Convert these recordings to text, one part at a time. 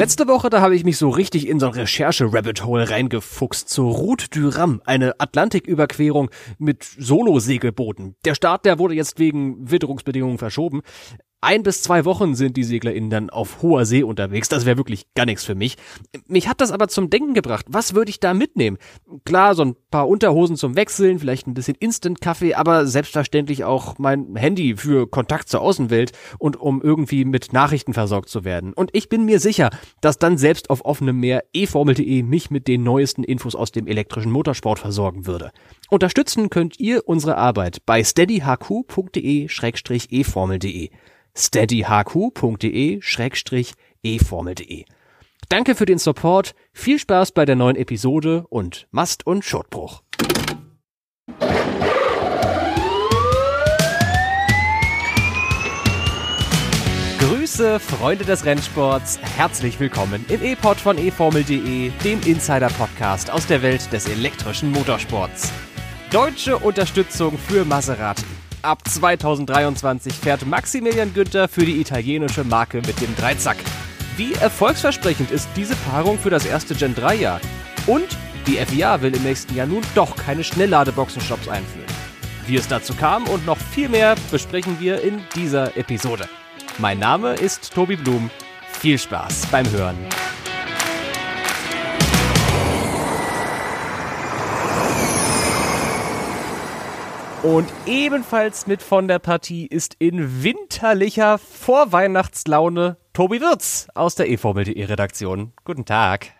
Letzte Woche, da habe ich mich so richtig in so ein Recherche-Rabbit Hole reingefuchst zur Route du Ram, eine Atlantiküberquerung mit Solo-Segelbooten. Der Start, der wurde jetzt wegen Witterungsbedingungen verschoben ein bis zwei Wochen sind die SeglerInnen dann auf hoher See unterwegs. Das wäre wirklich gar nichts für mich. Mich hat das aber zum Denken gebracht. Was würde ich da mitnehmen? Klar, so ein paar Unterhosen zum Wechseln, vielleicht ein bisschen Instant-Kaffee, aber selbstverständlich auch mein Handy für Kontakt zur Außenwelt und um irgendwie mit Nachrichten versorgt zu werden. Und ich bin mir sicher, dass dann selbst auf offenem Meer eFormel.de mich mit den neuesten Infos aus dem elektrischen Motorsport versorgen würde. Unterstützen könnt ihr unsere Arbeit bei steadyhq.de-eformel.de steadyhq.de-eformel.de. Danke für den Support, viel Spaß bei der neuen Episode und Mast- und Schotbruch. Grüße, Freunde des Rennsports, herzlich willkommen im E-Pod von eFormel.de, dem Insider-Podcast aus der Welt des elektrischen Motorsports. Deutsche Unterstützung für Maserati. Ab 2023 fährt Maximilian Günther für die italienische Marke mit dem Dreizack. Wie erfolgsversprechend ist diese Paarung für das erste Gen 3 Jahr? Und die FIA will im nächsten Jahr nun doch keine Schnellladeboxenstops einführen. Wie es dazu kam und noch viel mehr besprechen wir in dieser Episode. Mein Name ist Tobi Blum. Viel Spaß beim Hören. Und ebenfalls mit von der Partie ist in winterlicher Vorweihnachtslaune Tobi Wirz aus der eFormel.de Redaktion. Guten Tag.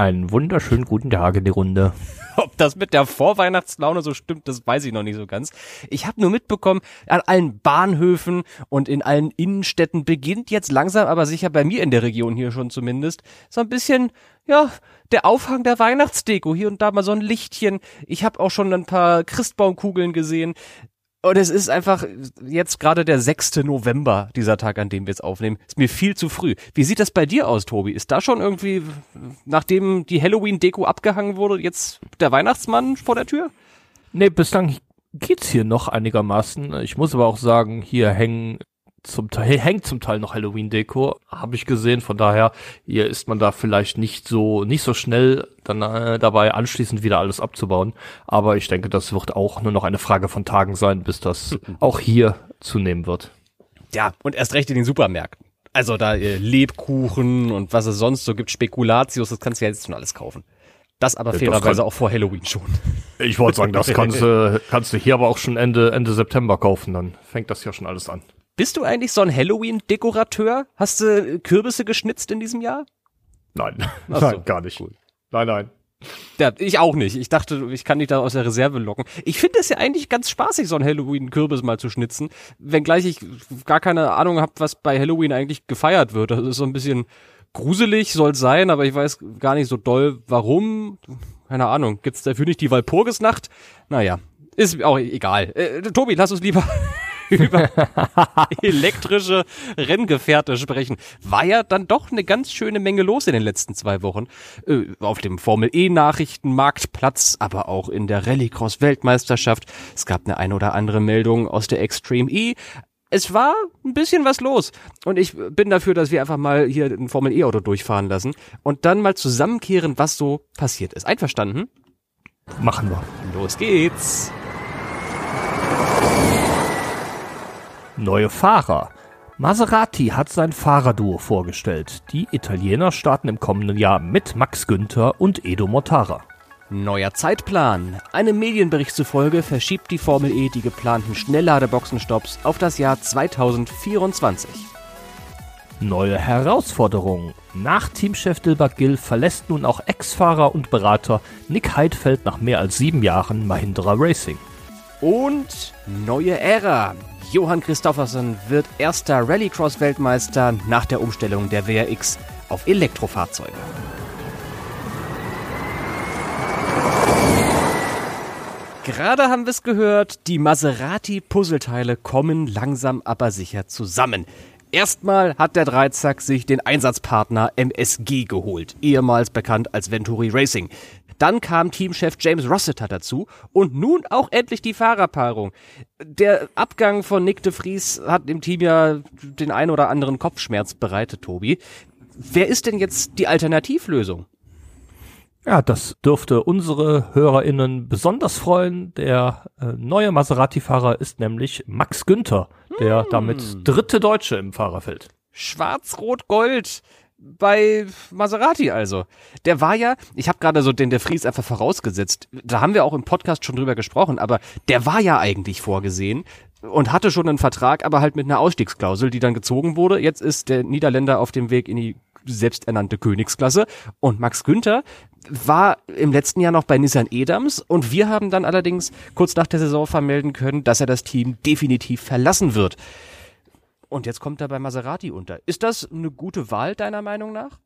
Einen wunderschönen guten Tag in die Runde. Ob das mit der Vorweihnachtslaune so stimmt, das weiß ich noch nicht so ganz. Ich habe nur mitbekommen, an allen Bahnhöfen und in allen Innenstädten beginnt jetzt langsam, aber sicher bei mir in der Region hier schon zumindest, so ein bisschen, ja, der Aufhang der Weihnachtsdeko. Hier und da mal so ein Lichtchen. Ich habe auch schon ein paar Christbaumkugeln gesehen. Und es ist einfach jetzt gerade der 6. November, dieser Tag, an dem wir es aufnehmen. Ist mir viel zu früh. Wie sieht das bei dir aus, Tobi? Ist da schon irgendwie, nachdem die Halloween-Deko abgehangen wurde, jetzt der Weihnachtsmann vor der Tür? Nee, bislang geht's hier noch einigermaßen. Ich muss aber auch sagen, hier hängen zum Teil, hängt zum Teil noch Halloween-Deko, habe ich gesehen. Von daher, hier ist man da vielleicht nicht so, nicht so schnell dann äh, dabei, anschließend wieder alles abzubauen. Aber ich denke, das wird auch nur noch eine Frage von Tagen sein, bis das auch hier zunehmen wird. Ja, und erst recht in den Supermärkten. Also da äh, Lebkuchen und was es sonst so gibt, Spekulatius, das kannst du ja jetzt schon alles kaufen. Das aber fairerweise kann, auch vor Halloween schon. Ich wollte sagen, das kannst, äh, kannst du hier aber auch schon Ende, Ende September kaufen, dann fängt das ja schon alles an. Bist du eigentlich so ein Halloween-Dekorateur? Hast du Kürbisse geschnitzt in diesem Jahr? Nein, Ach nein, gar nicht. Cool. Nein, nein. Ja, ich auch nicht. Ich dachte, ich kann dich da aus der Reserve locken. Ich finde es ja eigentlich ganz spaßig, so ein Halloween-Kürbis mal zu schnitzen, wenngleich ich gar keine Ahnung habe, was bei Halloween eigentlich gefeiert wird. Das ist so ein bisschen gruselig, soll sein, aber ich weiß gar nicht so doll, warum. Keine Ahnung. Gibt's dafür nicht die Walpurgisnacht? Naja, ist auch egal. Äh, Tobi, lass uns lieber über elektrische Renngefährte sprechen. War ja dann doch eine ganz schöne Menge los in den letzten zwei Wochen. Äh, auf dem Formel E Nachrichtenmarktplatz, aber auch in der Rallycross Weltmeisterschaft. Es gab eine ein oder andere Meldung aus der Extreme E. Es war ein bisschen was los. Und ich bin dafür, dass wir einfach mal hier ein Formel E-Auto durchfahren lassen und dann mal zusammenkehren, was so passiert ist. Einverstanden? Machen wir. Los geht's. Neue Fahrer. Maserati hat sein Fahrerduo vorgestellt. Die Italiener starten im kommenden Jahr mit Max Günther und Edo Mortara. Neuer Zeitplan. Einem Medienbericht zufolge verschiebt die Formel E die geplanten Schnellladeboxenstopps auf das Jahr 2024. Neue Herausforderung. Nach Teamchef Dilbert Gill verlässt nun auch Ex-Fahrer und Berater Nick Heidfeld nach mehr als sieben Jahren Mahindra Racing. Und neue Ära. Johann Christoffersen wird erster Rallycross-Weltmeister nach der Umstellung der WRX auf Elektrofahrzeuge. Gerade haben wir es gehört, die Maserati-Puzzleteile kommen langsam aber sicher zusammen. Erstmal hat der Dreizack sich den Einsatzpartner MSG geholt, ehemals bekannt als Venturi Racing. Dann kam Teamchef James Rossiter dazu und nun auch endlich die Fahrerpaarung. Der Abgang von Nick de Vries hat dem Team ja den ein oder anderen Kopfschmerz bereitet, Tobi. wer ist denn jetzt die Alternativlösung? Ja, das dürfte unsere HörerInnen besonders freuen. Der äh, neue Maserati-Fahrer ist nämlich Max Günther, der hm. damit dritte Deutsche im Fahrerfeld. Schwarz-Rot-Gold bei Maserati also. Der war ja, ich habe gerade so den der Fries einfach vorausgesetzt. Da haben wir auch im Podcast schon drüber gesprochen, aber der war ja eigentlich vorgesehen und hatte schon einen Vertrag, aber halt mit einer Ausstiegsklausel, die dann gezogen wurde. Jetzt ist der Niederländer auf dem Weg in die selbsternannte Königsklasse und Max Günther war im letzten Jahr noch bei Nissan Edams und wir haben dann allerdings kurz nach der Saison vermelden können, dass er das Team definitiv verlassen wird. Und jetzt kommt er bei Maserati unter. Ist das eine gute Wahl deiner Meinung nach?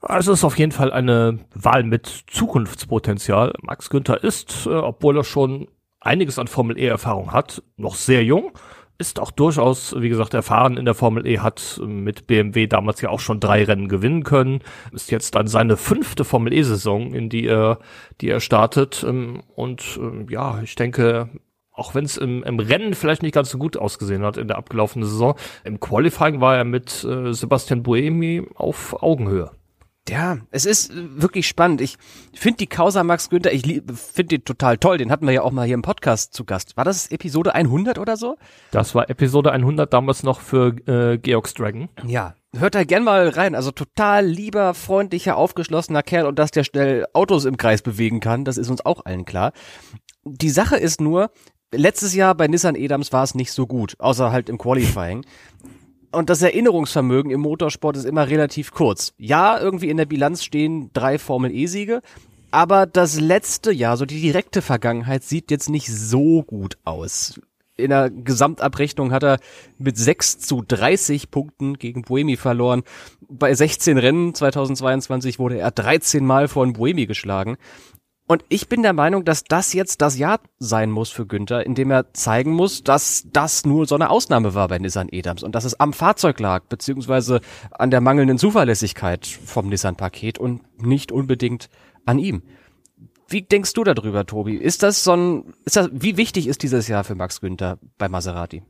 Also es ist auf jeden Fall eine Wahl mit Zukunftspotenzial. Max Günther ist, äh, obwohl er schon einiges an Formel E-Erfahrung hat, noch sehr jung. Ist auch durchaus, wie gesagt, erfahren in der Formel E, hat mit BMW damals ja auch schon drei Rennen gewinnen können. Ist jetzt dann seine fünfte Formel E-Saison, in die er, die er startet. Ähm, und ähm, ja, ich denke, auch wenn es im, im Rennen vielleicht nicht ganz so gut ausgesehen hat in der abgelaufenen Saison, im Qualifying war er mit äh, Sebastian Buemi auf Augenhöhe. Ja, es ist wirklich spannend. Ich finde die Causa Max Günther, ich finde den total toll. Den hatten wir ja auch mal hier im Podcast zu Gast. War das Episode 100 oder so? Das war Episode 100 damals noch für äh, Georgs Dragon. Ja, hört da gern mal rein. Also total lieber, freundlicher, aufgeschlossener Kerl und dass der schnell Autos im Kreis bewegen kann, das ist uns auch allen klar. Die Sache ist nur, letztes Jahr bei Nissan Edams war es nicht so gut, außer halt im Qualifying. Und das Erinnerungsvermögen im Motorsport ist immer relativ kurz. Ja, irgendwie in der Bilanz stehen drei Formel E-Siege, aber das letzte Jahr, so die direkte Vergangenheit, sieht jetzt nicht so gut aus. In der Gesamtabrechnung hat er mit 6 zu 30 Punkten gegen Buemi verloren. Bei 16 Rennen 2022 wurde er 13 Mal von Buemi geschlagen. Und ich bin der Meinung, dass das jetzt das Jahr sein muss für Günther, in dem er zeigen muss, dass das nur so eine Ausnahme war bei Nissan Edams und dass es am Fahrzeug lag, beziehungsweise an der mangelnden Zuverlässigkeit vom Nissan-Paket und nicht unbedingt an ihm. Wie denkst du darüber, Tobi? Ist das so ein, ist das, wie wichtig ist dieses Jahr für Max Günther bei Maserati?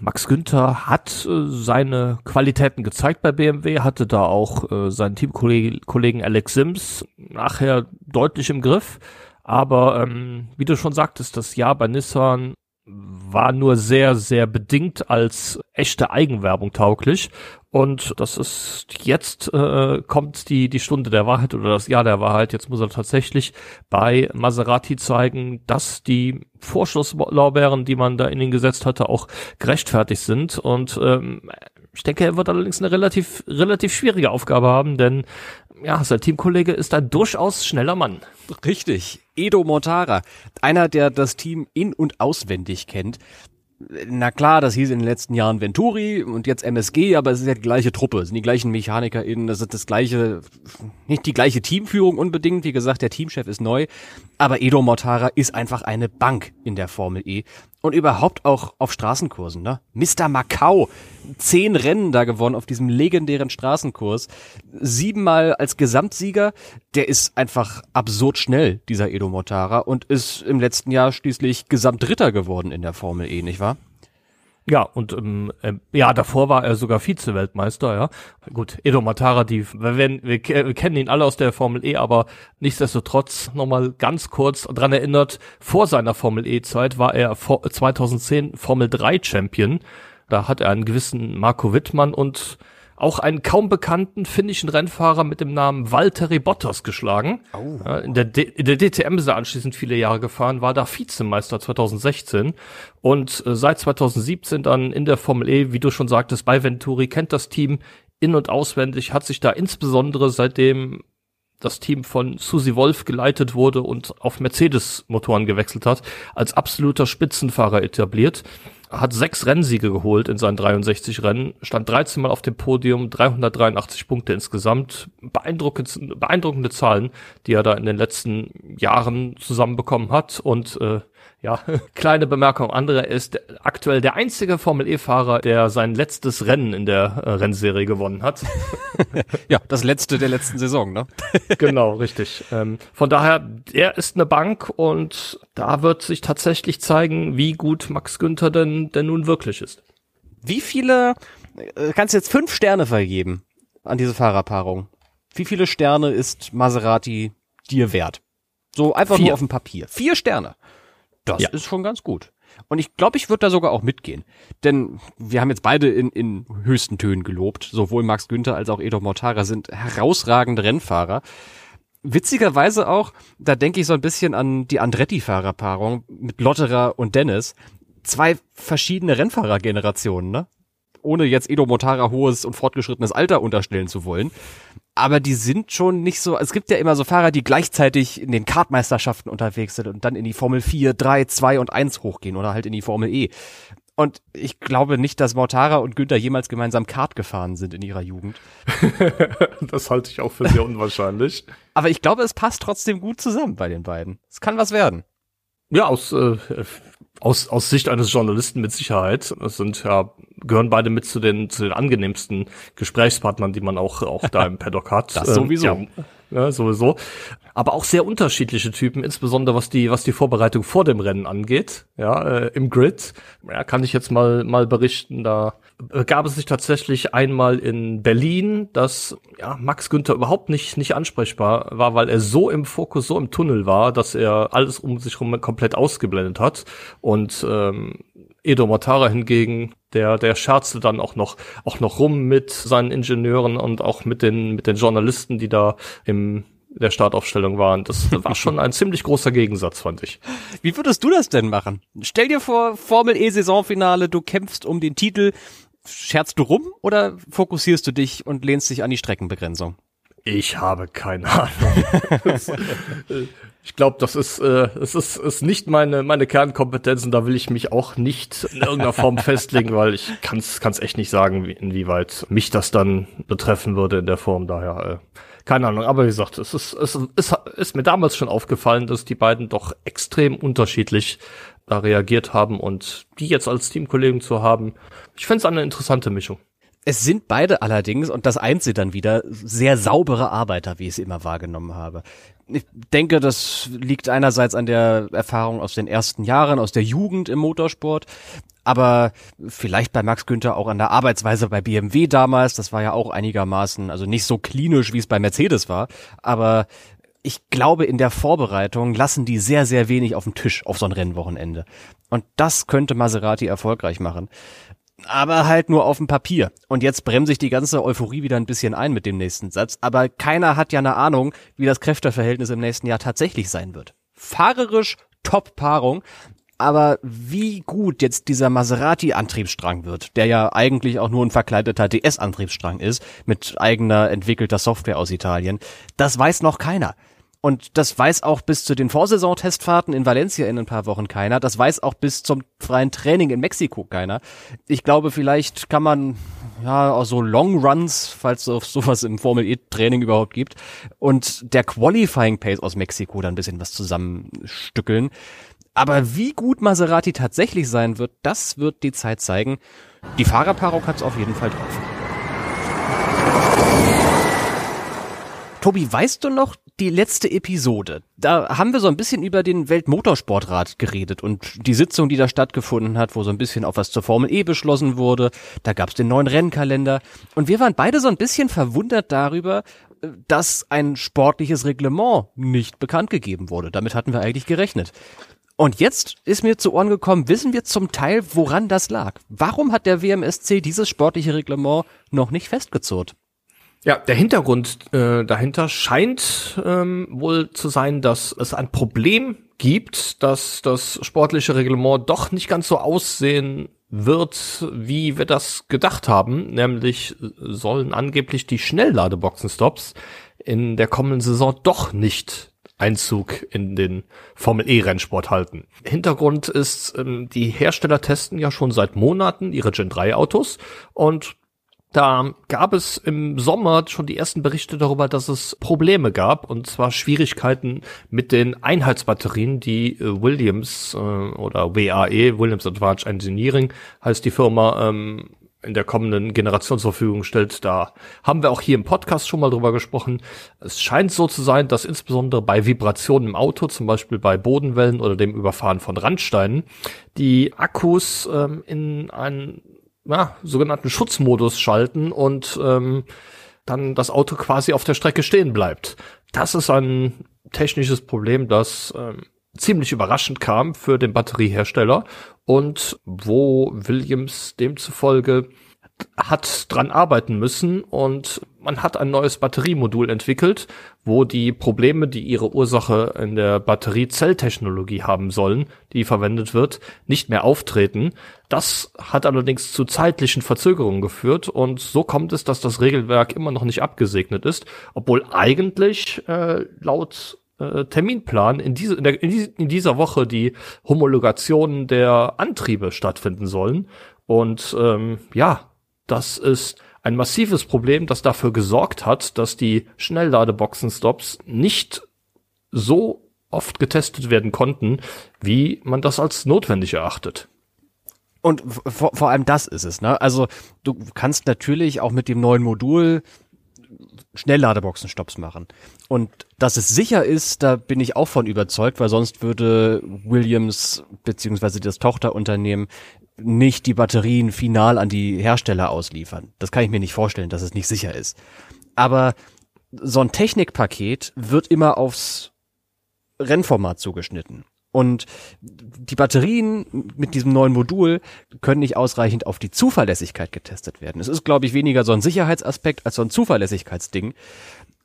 Max Günther hat äh, seine Qualitäten gezeigt bei BMW, hatte da auch äh, seinen Teamkollegen Alex Sims nachher deutlich im Griff. Aber ähm, wie du schon sagtest, das Jahr bei Nissan war nur sehr, sehr bedingt als echte Eigenwerbung tauglich. Und das ist jetzt äh, kommt die die Stunde der Wahrheit oder das Jahr der Wahrheit. Jetzt muss er tatsächlich bei Maserati zeigen, dass die Vorschusslorbeeren, die man da in ihn gesetzt hatte, auch gerechtfertigt sind. Und ähm, ich denke, er wird allerdings eine relativ relativ schwierige Aufgabe haben, denn ja, sein Teamkollege ist ein durchaus schneller Mann. Richtig. Edo Mortara, einer, der das Team in- und auswendig kennt, na klar, das hieß in den letzten Jahren Venturi und jetzt MSG, aber es ist ja die gleiche Truppe, es sind die gleichen MechanikerInnen, das ist das gleiche, nicht die gleiche Teamführung unbedingt, wie gesagt, der Teamchef ist neu, aber Edo Mortara ist einfach eine Bank in der Formel E und überhaupt auch auf Straßenkursen, ne? Mr. Macau, zehn Rennen da gewonnen auf diesem legendären Straßenkurs, siebenmal als Gesamtsieger, der ist einfach absurd schnell, dieser Edo Mortara, und ist im letzten Jahr schließlich Gesamtdritter geworden in der Formel E, nicht wahr? Ja, und ähm, äh, ja, davor war er sogar Vize-Weltmeister, ja. Gut, Edo Matara, die, wir, wir, wir kennen ihn alle aus der Formel E, aber nichtsdestotrotz nochmal ganz kurz dran erinnert, vor seiner Formel E-Zeit war er vor, 2010 Formel 3 Champion. Da hat er einen gewissen Marco Wittmann und auch einen kaum bekannten finnischen Rennfahrer mit dem Namen Valtteri Bottas geschlagen. Oh. In, der in der DTM ist er anschließend viele Jahre gefahren, war da Vizemeister 2016 und äh, seit 2017 dann in der Formel E, wie du schon sagtest, bei Venturi, kennt das Team in- und auswendig, hat sich da insbesondere seitdem das Team von Susi Wolf geleitet wurde und auf Mercedes-Motoren gewechselt hat, als absoluter Spitzenfahrer etabliert hat sechs Rennsiege geholt in seinen 63 Rennen, stand 13 Mal auf dem Podium, 383 Punkte insgesamt. Beeindruckende, beeindruckende Zahlen, die er da in den letzten Jahren zusammenbekommen hat. Und äh, ja, kleine Bemerkung andere ist aktuell der einzige Formel E-Fahrer, der sein letztes Rennen in der äh, Rennserie gewonnen hat. ja, das letzte der letzten Saison, ne? genau, richtig. Ähm, von daher, er ist eine Bank und da wird sich tatsächlich zeigen, wie gut Max Günther denn, denn nun wirklich ist. Wie viele, äh, kannst du jetzt fünf Sterne vergeben? an diese Fahrerpaarung. Wie viele Sterne ist Maserati dir wert? So einfach Vier. nur auf dem Papier. Vier Sterne. Das Ja. ist schon ganz gut. Und ich glaube, ich würde da sogar auch mitgehen. Denn wir haben jetzt beide in, in höchsten Tönen gelobt. Sowohl Max Günther als auch Edo Mortara sind herausragende Rennfahrer. Witzigerweise auch, da denke ich so ein bisschen an die Andretti-Fahrerpaarung mit Lotterer und Dennis. Zwei verschiedene Rennfahrergenerationen, ne? Ohne jetzt Edo Mortara hohes und fortgeschrittenes Alter unterstellen zu wollen. Aber die sind schon nicht so, es gibt ja immer so Fahrer, die gleichzeitig in den Kartmeisterschaften unterwegs sind und dann in die Formel 4, 3, 2 und 1 hochgehen oder halt in die Formel E. Und ich glaube nicht, dass Mortara und Günther jemals gemeinsam Kart gefahren sind in ihrer Jugend. Das halte ich auch für sehr unwahrscheinlich. Aber ich glaube, es passt trotzdem gut zusammen bei den beiden. Es kann was werden. Ja, aus, äh, aus, aus Sicht eines Journalisten mit Sicherheit. Es sind ja, gehören beide mit zu den, zu den angenehmsten Gesprächspartnern, die man auch, auch da im Paddock hat. Das sowieso. Ja, ja, sowieso. Aber auch sehr unterschiedliche Typen, insbesondere was die, was die Vorbereitung vor dem Rennen angeht. Ja, äh, im Grid. Ja, kann ich jetzt mal, mal berichten. Da gab es sich tatsächlich einmal in Berlin, dass ja, Max Günther überhaupt nicht, nicht ansprechbar war, weil er so im Fokus, so im Tunnel war, dass er alles um sich herum komplett ausgeblendet hat. Und ähm, Edo Mortara hingegen, der, der scherzte dann auch noch, auch noch rum mit seinen Ingenieuren und auch mit den, mit den Journalisten, die da im der Startaufstellung waren. Das war schon ein ziemlich großer Gegensatz, fand ich. Wie würdest du das denn machen? Stell dir vor, Formel E Saisonfinale, du kämpfst um den Titel. Scherzt du rum oder fokussierst du dich und lehnst dich an die Streckenbegrenzung? Ich habe keine Ahnung. Das, äh, ich glaube, das ist, äh, es ist, ist nicht meine, meine Kernkompetenz und da will ich mich auch nicht in irgendeiner Form festlegen, weil ich kann es echt nicht sagen, wie, inwieweit mich das dann betreffen würde in der Form. Daher, äh, keine Ahnung. Aber wie gesagt, es ist, es ist, ist mir damals schon aufgefallen, dass die beiden doch extrem unterschiedlich da reagiert haben und die jetzt als Teamkollegen zu haben, ich finde es eine interessante Mischung. Es sind beide allerdings, und das eint sie dann wieder, sehr saubere Arbeiter, wie ich es immer wahrgenommen habe. Ich denke, das liegt einerseits an der Erfahrung aus den ersten Jahren, aus der Jugend im Motorsport, aber vielleicht bei Max Günther auch an der Arbeitsweise bei BMW damals. Das war ja auch einigermaßen, also nicht so klinisch, wie es bei Mercedes war, aber ich glaube, in der Vorbereitung lassen die sehr, sehr wenig auf dem Tisch auf so ein Rennwochenende. Und das könnte Maserati erfolgreich machen aber halt nur auf dem Papier. Und jetzt bremse ich die ganze Euphorie wieder ein bisschen ein mit dem nächsten Satz. Aber keiner hat ja eine Ahnung, wie das Kräfteverhältnis im nächsten Jahr tatsächlich sein wird. Fahrerisch Top-Paarung. Aber wie gut jetzt dieser Maserati-Antriebsstrang wird, der ja eigentlich auch nur ein verkleideter DS-Antriebsstrang ist, mit eigener entwickelter Software aus Italien, das weiß noch keiner. Und das weiß auch bis zu den Vorsaison-Testfahrten in Valencia in ein paar Wochen keiner. Das weiß auch bis zum freien Training in Mexiko keiner. Ich glaube, vielleicht kann man ja auch so Long Runs, falls es sowas im Formel E-Training überhaupt gibt, und der Qualifying Pace aus Mexiko dann ein bisschen was zusammenstückeln. Aber wie gut Maserati tatsächlich sein wird, das wird die Zeit zeigen. Die Fahrerpaarung hat es auf jeden Fall drauf. Tobi, weißt du noch die letzte Episode? Da haben wir so ein bisschen über den Weltmotorsportrat geredet und die Sitzung, die da stattgefunden hat, wo so ein bisschen auf was zur Formel E beschlossen wurde. Da gab es den neuen Rennkalender und wir waren beide so ein bisschen verwundert darüber, dass ein sportliches Reglement nicht bekannt gegeben wurde. Damit hatten wir eigentlich gerechnet. Und jetzt ist mir zu Ohren gekommen, wissen wir zum Teil, woran das lag. Warum hat der WMSC dieses sportliche Reglement noch nicht festgezurrt? Ja, der Hintergrund äh, dahinter scheint ähm, wohl zu sein, dass es ein Problem gibt, dass das sportliche Reglement doch nicht ganz so aussehen wird, wie wir das gedacht haben. Nämlich sollen angeblich die Schnellladeboxenstops in der kommenden Saison doch nicht Einzug in den Formel E Rennsport halten. Hintergrund ist, ähm, die Hersteller testen ja schon seit Monaten ihre Gen 3 Autos und da gab es im Sommer schon die ersten Berichte darüber, dass es Probleme gab, und zwar Schwierigkeiten mit den Einheitsbatterien, die äh, Williams äh, oder WAE, Williams Advanced Engineering, heißt die Firma, ähm, in der kommenden Generation zur Verfügung stellt. Da haben wir auch hier im Podcast schon mal drüber gesprochen. Es scheint so zu sein, dass insbesondere bei Vibrationen im Auto, zum Beispiel bei Bodenwellen oder dem Überfahren von Randsteinen, die Akkus ähm, in einen ja, sogenannten Schutzmodus schalten und ähm, dann das Auto quasi auf der Strecke stehen bleibt. Das ist ein technisches Problem, das ähm, ziemlich überraschend kam für den Batteriehersteller und wo Williams demzufolge hat dran arbeiten müssen und man hat ein neues Batteriemodul entwickelt, wo die Probleme, die ihre Ursache in der Batteriezelltechnologie haben sollen, die verwendet wird, nicht mehr auftreten. Das hat allerdings zu zeitlichen Verzögerungen geführt und so kommt es, dass das Regelwerk immer noch nicht abgesegnet ist, obwohl eigentlich äh, laut äh, Terminplan in, diese, in, der, in dieser Woche die Homologation der Antriebe stattfinden sollen. Und ähm, ja, das ist ein massives Problem, das dafür gesorgt hat, dass die Schnellladeboxen-Stops nicht so oft getestet werden konnten, wie man das als notwendig erachtet. Und vor, vor allem das ist es, ne? Also du kannst natürlich auch mit dem neuen Modul Schnellladeboxen-Stops machen. Und dass es sicher ist, da bin ich auch von überzeugt, weil sonst würde Williams beziehungsweise das Tochterunternehmen nicht die Batterien final an die Hersteller ausliefern. Das kann ich mir nicht vorstellen, dass es nicht sicher ist. Aber so ein Technikpaket wird immer aufs Rennformat zugeschnitten. Und die Batterien mit diesem neuen Modul können nicht ausreichend auf die Zuverlässigkeit getestet werden. Es ist, glaube ich, weniger so ein Sicherheitsaspekt als so ein Zuverlässigkeitsding.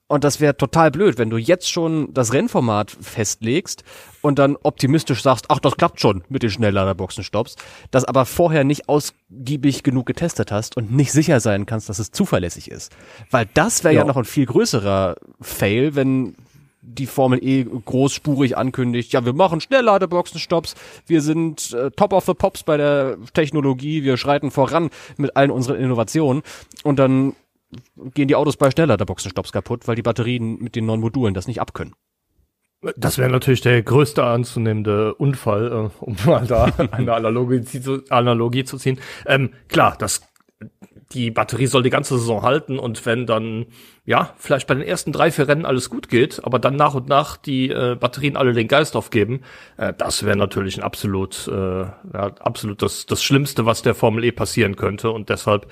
Und das wäre total blöd, wenn du jetzt schon das Rennformat festlegst und dann optimistisch sagst, ach, das klappt schon mit den Schnellladerboxen-Stops, das aber vorher nicht ausgiebig genug getestet hast und nicht sicher sein kannst, dass es zuverlässig ist. Weil das wäre ja. ja noch ein viel größerer Fail, wenn die Formel E großspurig ankündigt, ja, wir machen Schnellladeboxen-Stops, wir sind äh, top of the pops bei der Technologie, wir schreiten voran mit allen unseren Innovationen und dann gehen die Autos bei schneller der Boxenstopps kaputt, weil die Batterien mit den neuen Modulen das nicht abkönnen. Das wäre natürlich der größte anzunehmende Unfall, äh, um mal da eine Analogie zu, Analogie zu ziehen. Ähm, klar, das, die Batterie soll die ganze Saison halten und wenn dann, ja, vielleicht bei den ersten drei, vier Rennen alles gut geht, aber dann nach und nach die äh, Batterien alle den Geist aufgeben, äh, das wäre natürlich ein absolut, äh, ja, absolut das, das Schlimmste, was der Formel E passieren könnte und deshalb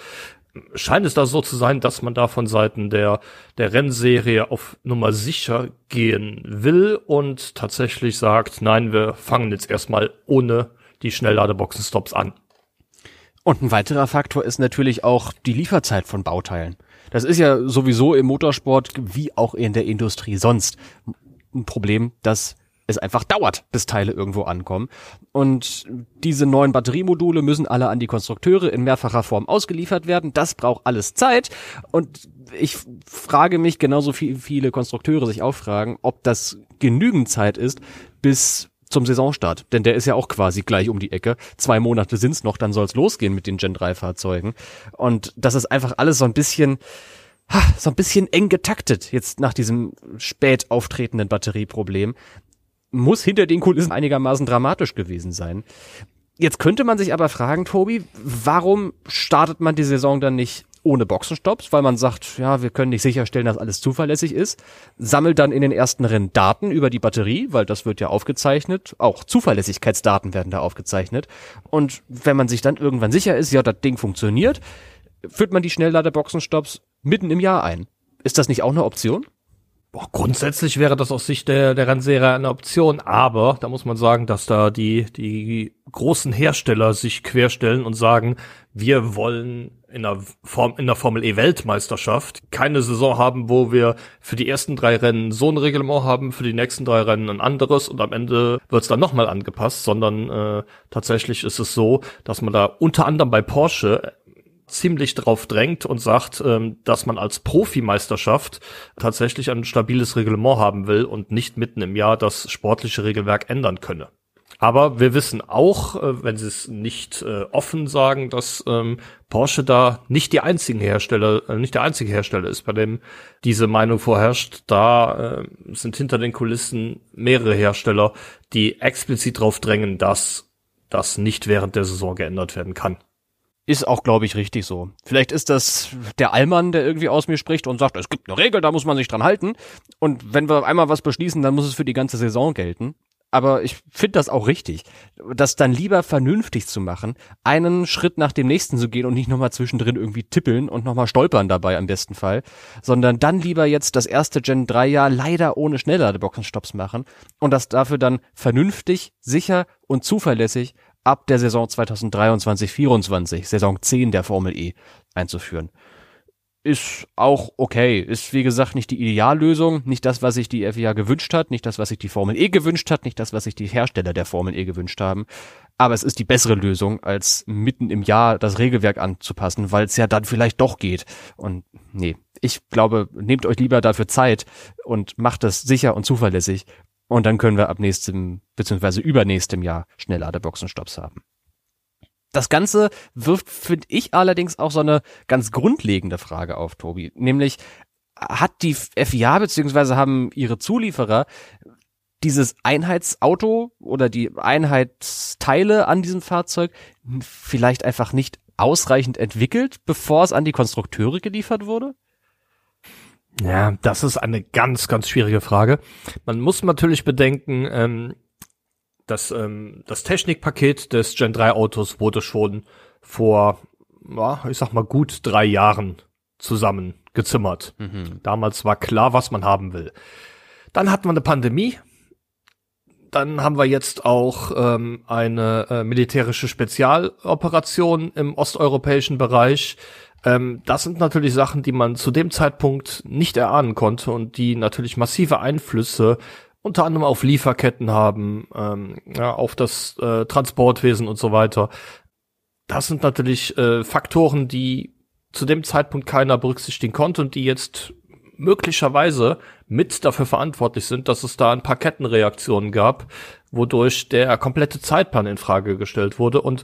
scheint es da so zu sein, dass man da von Seiten der, der Rennserie auf Nummer sicher gehen will und tatsächlich sagt, nein, wir fangen jetzt erstmal ohne die Schnellladeboxen-Stops an. Und ein weiterer Faktor ist natürlich auch die Lieferzeit von Bauteilen. Das ist ja sowieso im Motorsport wie auch in der Industrie sonst ein Problem, dass es einfach dauert, bis Teile irgendwo ankommen. Und diese neuen Batteriemodule müssen alle an die Konstrukteure in mehrfacher Form ausgeliefert werden. Das braucht alles Zeit. Und ich frage mich, genauso wie viele Konstrukteure sich auch fragen, ob das genügend Zeit ist, bis zum Saisonstart. Denn der ist ja auch quasi gleich um die Ecke. Zwei Monate sind's noch, dann soll's losgehen mit den Gen 3 Fahrzeugen. Und das ist einfach alles so ein bisschen, so ein bisschen eng getaktet jetzt nach diesem spät auftretenden Batterieproblem muss hinter den Kulissen einigermaßen dramatisch gewesen sein. Jetzt könnte man sich aber fragen, Tobi, warum startet man die Saison dann nicht ohne Boxenstopps, weil man sagt, ja, wir können nicht sicherstellen, dass alles zuverlässig ist, sammelt dann in den ersten Rennen Daten über die Batterie, weil das wird ja aufgezeichnet, auch Zuverlässigkeitsdaten werden da aufgezeichnet und wenn man sich dann irgendwann sicher ist, ja, das Ding funktioniert, führt man die Schnelllader-Boxenstopps mitten im Jahr ein. Ist das nicht auch eine Option? Boah, grundsätzlich wäre das aus Sicht der, der Rennserie eine Option, aber da muss man sagen, dass da die, die großen Hersteller sich querstellen und sagen, wir wollen in der, Form, in der Formel E Weltmeisterschaft keine Saison haben, wo wir für die ersten drei Rennen so ein Reglement haben, für die nächsten drei Rennen ein anderes und am Ende wird es dann nochmal angepasst, sondern äh, tatsächlich ist es so, dass man da unter anderem bei Porsche ziemlich drauf drängt und sagt, ähm, dass man als Profimeisterschaft tatsächlich ein stabiles Reglement haben will und nicht mitten im Jahr das sportliche Regelwerk ändern könne. Aber wir wissen auch, äh, wenn sie es nicht äh, offen sagen, dass ähm, Porsche da nicht die einzigen Hersteller, äh, nicht der einzige Hersteller ist, bei dem diese Meinung vorherrscht. Da äh, sind hinter den Kulissen mehrere Hersteller, die explizit darauf drängen, dass das nicht während der Saison geändert werden kann. Ist auch, glaube ich, richtig so. Vielleicht ist das der Allmann, der irgendwie aus mir spricht und sagt, es gibt eine Regel, da muss man sich dran halten. Und wenn wir einmal was beschließen, dann muss es für die ganze Saison gelten. Aber ich finde das auch richtig, das dann lieber vernünftig zu machen, einen Schritt nach dem nächsten zu gehen und nicht nochmal zwischendrin irgendwie tippeln und nochmal stolpern dabei am besten Fall, sondern dann lieber jetzt das erste Gen 3 Jahr leider ohne Schnellladeboxenstopps machen und das dafür dann vernünftig, sicher und zuverlässig ab der Saison 2023-24, Saison 10 der Formel E einzuführen ist auch okay. Ist wie gesagt nicht die Ideallösung, nicht das, was sich die FIA gewünscht hat, nicht das, was sich die Formel E gewünscht hat, nicht das, was sich die Hersteller der Formel E gewünscht haben. Aber es ist die bessere Lösung, als mitten im Jahr das Regelwerk anzupassen, weil es ja dann vielleicht doch geht. Und nee, ich glaube, nehmt euch lieber dafür Zeit und macht das sicher und zuverlässig. Und dann können wir ab nächstem beziehungsweise übernächstem Jahr Schnellladerboxenstopps haben. Das Ganze wirft, finde ich allerdings auch so eine ganz grundlegende Frage auf, Tobi. Nämlich, hat die FIA beziehungsweise haben ihre Zulieferer dieses Einheitsauto oder die Einheitsteile an diesem Fahrzeug vielleicht einfach nicht ausreichend entwickelt, bevor es an die Konstrukteure geliefert wurde? Ja, das ist eine ganz, ganz schwierige Frage. Man muss natürlich bedenken, ähm, das, ähm, das Technikpaket des Gen 3 Autos wurde schon vor, ja, ich sag mal, gut drei Jahren zusammengezimmert. Mhm. Damals war klar, was man haben will. Dann hatten wir eine Pandemie. Dann haben wir jetzt auch ähm, eine äh, militärische Spezialoperation im osteuropäischen Bereich. Ähm, das sind natürlich Sachen, die man zu dem Zeitpunkt nicht erahnen konnte und die natürlich massive Einflüsse unter anderem auf Lieferketten haben, ähm, ja, auf das äh, Transportwesen und so weiter. Das sind natürlich äh, Faktoren, die zu dem Zeitpunkt keiner berücksichtigen konnte und die jetzt möglicherweise mit dafür verantwortlich sind, dass es da ein paar Kettenreaktionen gab, wodurch der komplette Zeitplan in Frage gestellt wurde und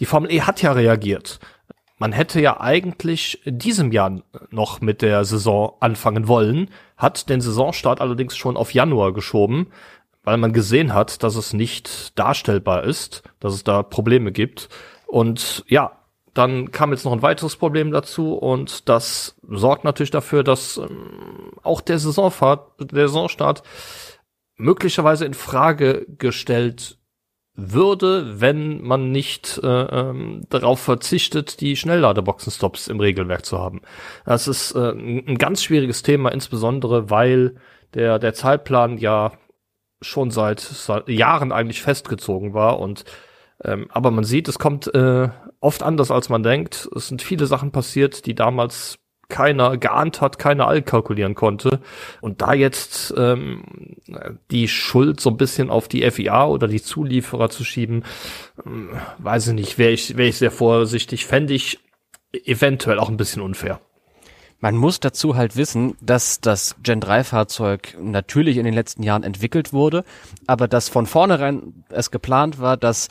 die Formel E hat ja reagiert. Man hätte ja eigentlich in diesem Jahr noch mit der Saison anfangen wollen, hat den Saisonstart allerdings schon auf Januar geschoben, weil man gesehen hat, dass es nicht darstellbar ist, dass es da Probleme gibt. Und ja, dann kam jetzt noch ein weiteres Problem dazu und das sorgt natürlich dafür, dass ähm, auch der Saisonfahrt, der Saisonstart möglicherweise in Frage gestellt würde, wenn man nicht äh, ähm, darauf verzichtet, die Schnellladerboxenstops im Regelwerk zu haben. Das ist äh, ein ganz schwieriges Thema, insbesondere weil der, der Zeitplan ja schon seit, seit Jahren eigentlich festgezogen war und ähm, aber man sieht, es kommt äh, oft anders, als man denkt. Es sind viele Sachen passiert, die damals keiner geahnt hat, keiner allkalkulieren konnte. Und da jetzt ähm, die Schuld so ein bisschen auf die FIA oder die Zulieferer zu schieben, ähm, weiß ich nicht, wäre ich, wär ich sehr vorsichtig, fände ich eventuell auch ein bisschen unfair. Man muss dazu halt wissen, dass das Gen 3 Fahrzeug natürlich in den letzten Jahren entwickelt wurde, aber dass von vornherein es geplant war, dass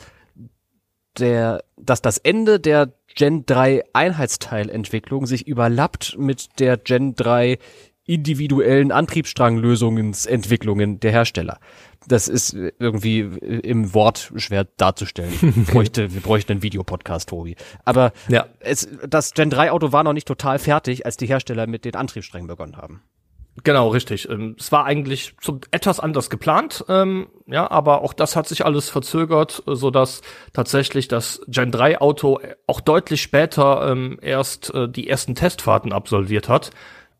der, dass das Ende der Gen 3 Einheitsteilentwicklung sich überlappt mit der Gen 3 individuellen Antriebsstranglösungsentwicklungen der Hersteller. Das ist irgendwie im Wort schwer darzustellen. bräuchte, wir bräuchten einen Videopodcast, Tobi. Aber ja. es, das Gen 3 Auto war noch nicht total fertig, als die Hersteller mit den Antriebssträngen begonnen haben. Genau, richtig. Ähm, es war eigentlich zum etwas anders geplant, ähm, ja, aber auch das hat sich alles verzögert, so dass tatsächlich das Gen 3 Auto auch deutlich später ähm, erst äh, die ersten Testfahrten absolviert hat.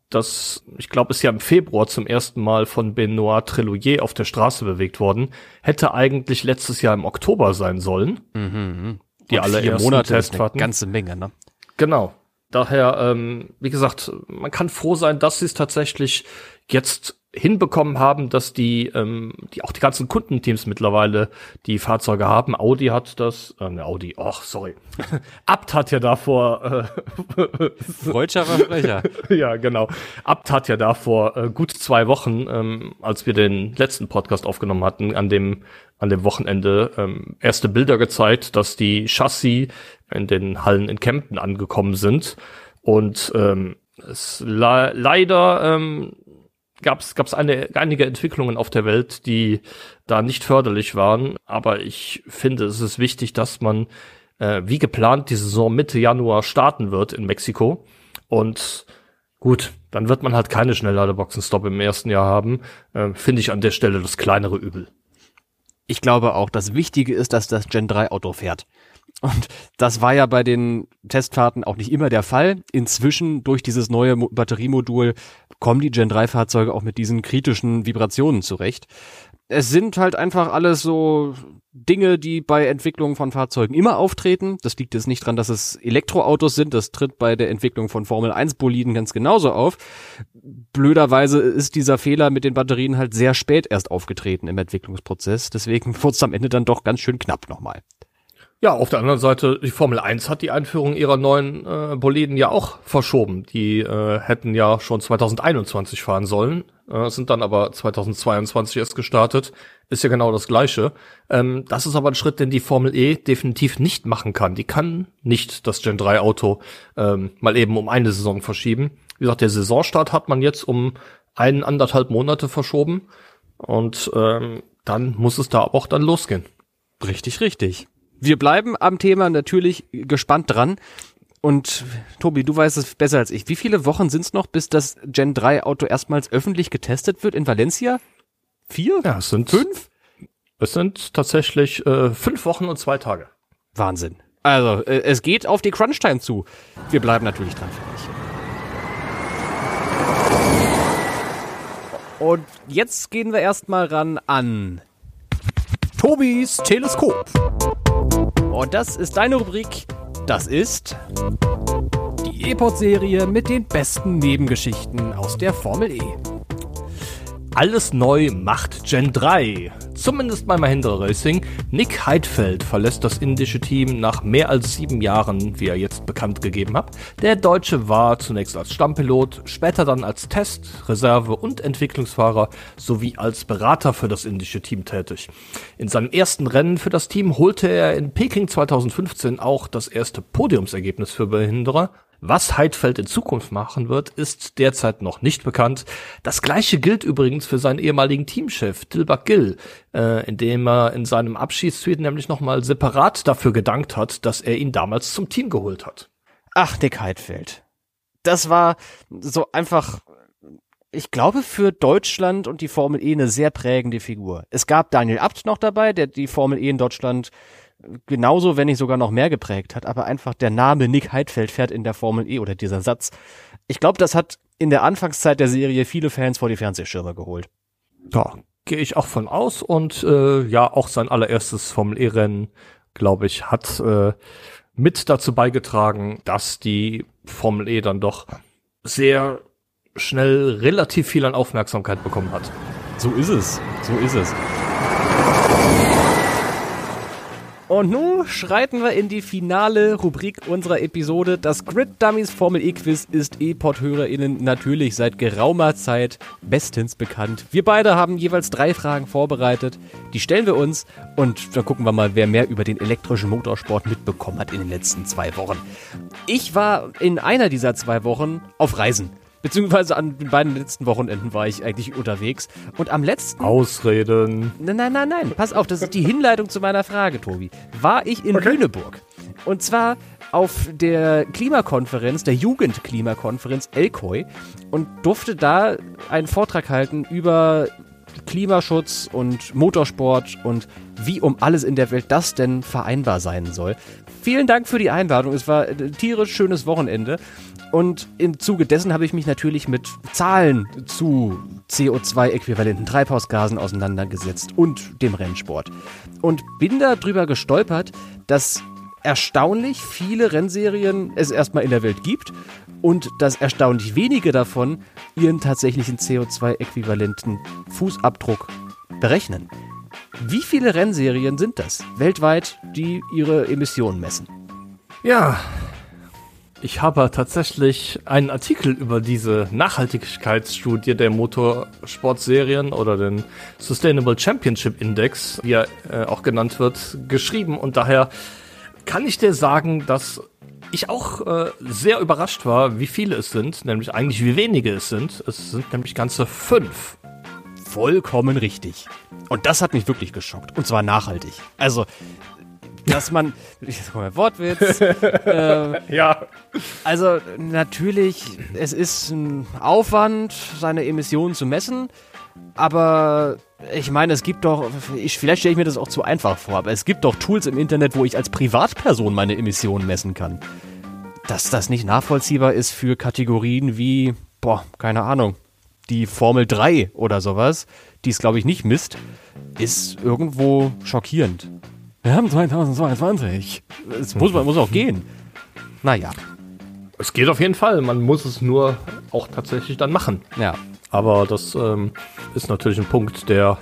Das, ich glaube, ist ja im Februar zum ersten Mal von Benoit Treloyer auf der Straße bewegt worden. Hätte eigentlich letztes Jahr im Oktober sein sollen. Mhm. mhm. Die alle vier Monate Testfahrten. ganze Menge, ne? Genau. Daher, ähm, wie gesagt, man kann froh sein, dass sie es tatsächlich jetzt hinbekommen haben, dass die, ähm, die auch die ganzen Kundenteams mittlerweile die Fahrzeuge haben. Audi hat das, äh, ne, Audi, ach sorry, Abt hat ja davor äh, Freudscher Versprecher. ja, genau. Abt hat ja davor äh, gut zwei Wochen, ähm, als wir den letzten Podcast aufgenommen hatten, an dem an dem Wochenende ähm, erste Bilder gezeigt, dass die Chassis in den Hallen in Kempten angekommen sind und ähm, es le leider ähm, gab es eine, einige Entwicklungen auf der Welt, die da nicht förderlich waren. Aber ich finde, es ist wichtig, dass man äh, wie geplant die Saison Mitte Januar starten wird in Mexiko. Und gut, dann wird man halt keine Schnellladerboxen-Stop im ersten Jahr haben. Äh, finde ich an der Stelle das kleinere Übel. Ich glaube auch, das Wichtige ist, dass das Gen 3 Auto fährt. Und das war ja bei den Testfahrten auch nicht immer der Fall. Inzwischen durch dieses neue Batteriemodul kommen die Gen 3 Fahrzeuge auch mit diesen kritischen Vibrationen zurecht. Es sind halt einfach alles so Dinge, die bei Entwicklung von Fahrzeugen immer auftreten. Das liegt jetzt nicht dran, dass es Elektroautos sind. Das tritt bei der Entwicklung von Formel 1 Boliden ganz genauso auf. Blöderweise ist dieser Fehler mit den Batterien halt sehr spät erst aufgetreten im Entwicklungsprozess. Deswegen wurde es am Ende dann doch ganz schön knapp nochmal. Ja, auf der anderen Seite, die Formel 1 hat die Einführung ihrer neuen äh, Boliden ja auch verschoben. Die äh, hätten ja schon 2021 fahren sollen, äh, sind dann aber 2022 erst gestartet. Ist ja genau das Gleiche. Ähm, das ist aber ein Schritt, den die Formel E definitiv nicht machen kann. Die kann nicht das Gen 3 Auto ähm, mal eben um eine Saison verschieben. Wie gesagt, der Saisonstart hat man jetzt um einen, anderthalb Monate verschoben. Und ähm, dann muss es da auch dann losgehen. Richtig, richtig wir bleiben am Thema natürlich gespannt dran. Und Tobi, du weißt es besser als ich. Wie viele Wochen sind es noch, bis das Gen 3 Auto erstmals öffentlich getestet wird in Valencia? Vier? Ja, es sind fünf. Es sind tatsächlich äh, fünf Wochen und zwei Tage. Wahnsinn. Also, äh, es geht auf die Crunch-Time zu. Wir bleiben natürlich dran für euch. Und jetzt gehen wir erstmal ran an Tobis Teleskop. Und das ist deine Rubrik. Das ist die E-Pod-Serie mit den besten Nebengeschichten aus der Formel E. Alles neu macht Gen 3. Zumindest bei Mahindra Racing. Nick Heidfeld verlässt das indische Team nach mehr als sieben Jahren, wie er jetzt bekannt gegeben hat. Der Deutsche war zunächst als Stammpilot, später dann als Test-, Reserve- und Entwicklungsfahrer sowie als Berater für das indische Team tätig. In seinem ersten Rennen für das Team holte er in Peking 2015 auch das erste Podiumsergebnis für Behinderer, was Heidfeld in Zukunft machen wird, ist derzeit noch nicht bekannt. Das gleiche gilt übrigens für seinen ehemaligen Teamchef Dilbert Gill, äh, indem er in seinem Abschiedstweet nämlich nochmal separat dafür gedankt hat, dass er ihn damals zum Team geholt hat. Ach, Dick Heidfeld. Das war so einfach ich glaube, für Deutschland und die Formel E eine sehr prägende Figur. Es gab Daniel Abt noch dabei, der die Formel E in Deutschland genauso, wenn nicht sogar noch mehr geprägt hat, aber einfach der Name Nick Heidfeld fährt in der Formel E oder dieser Satz. Ich glaube, das hat in der Anfangszeit der Serie viele Fans vor die Fernsehschirme geholt. Ja, gehe ich auch von aus und äh, ja, auch sein allererstes Formel E-Rennen, glaube ich, hat äh, mit dazu beigetragen, dass die Formel E dann doch sehr schnell relativ viel an Aufmerksamkeit bekommen hat. So ist es, so ist es. Und nun schreiten wir in die finale Rubrik unserer Episode. Das Grid Dummies Formel E Quiz ist E-Pod-HörerInnen natürlich seit geraumer Zeit bestens bekannt. Wir beide haben jeweils drei Fragen vorbereitet. Die stellen wir uns und dann gucken wir mal, wer mehr über den elektrischen Motorsport mitbekommen hat in den letzten zwei Wochen. Ich war in einer dieser zwei Wochen auf Reisen. Beziehungsweise an den beiden letzten Wochenenden war ich eigentlich unterwegs. Und am letzten. Ausreden. Nein, nein, nein, nein. Pass auf, das ist die Hinleitung zu meiner Frage, Tobi. War ich in okay. Lüneburg. Und zwar auf der Klimakonferenz, der Jugendklimakonferenz Elkoi und durfte da einen Vortrag halten über Klimaschutz und Motorsport und wie um alles in der Welt das denn vereinbar sein soll. Vielen Dank für die Einladung. Es war ein tierisch schönes Wochenende. Und im Zuge dessen habe ich mich natürlich mit Zahlen zu CO2-äquivalenten Treibhausgasen auseinandergesetzt und dem Rennsport. Und bin da drüber gestolpert, dass erstaunlich viele Rennserien es erstmal in der Welt gibt und dass erstaunlich wenige davon ihren tatsächlichen CO2-äquivalenten Fußabdruck berechnen. Wie viele Rennserien sind das weltweit, die ihre Emissionen messen? Ja, ich habe tatsächlich einen Artikel über diese Nachhaltigkeitsstudie der Motorsportserien oder den Sustainable Championship Index, wie er äh, auch genannt wird, geschrieben. Und daher kann ich dir sagen, dass ich auch äh, sehr überrascht war, wie viele es sind, nämlich eigentlich wie wenige es sind. Es sind nämlich ganze fünf. Vollkommen richtig. Und das hat mich wirklich geschockt. Und zwar nachhaltig. Also, dass man, sag mal Wortwitz. äh, ja. Also natürlich, es ist ein Aufwand, seine Emissionen zu messen. Aber ich meine, es gibt doch, ich, vielleicht stelle ich mir das auch zu einfach vor, aber es gibt doch Tools im Internet, wo ich als Privatperson meine Emissionen messen kann. Dass das nicht nachvollziehbar ist für Kategorien wie, boah, keine Ahnung, die Formel 3 oder sowas, die es glaube ich nicht misst, ist irgendwo schockierend. Wir haben 2022. Es muss, muss auch gehen. Naja. Es geht auf jeden Fall. Man muss es nur auch tatsächlich dann machen. Ja. Aber das ähm, ist natürlich ein Punkt, der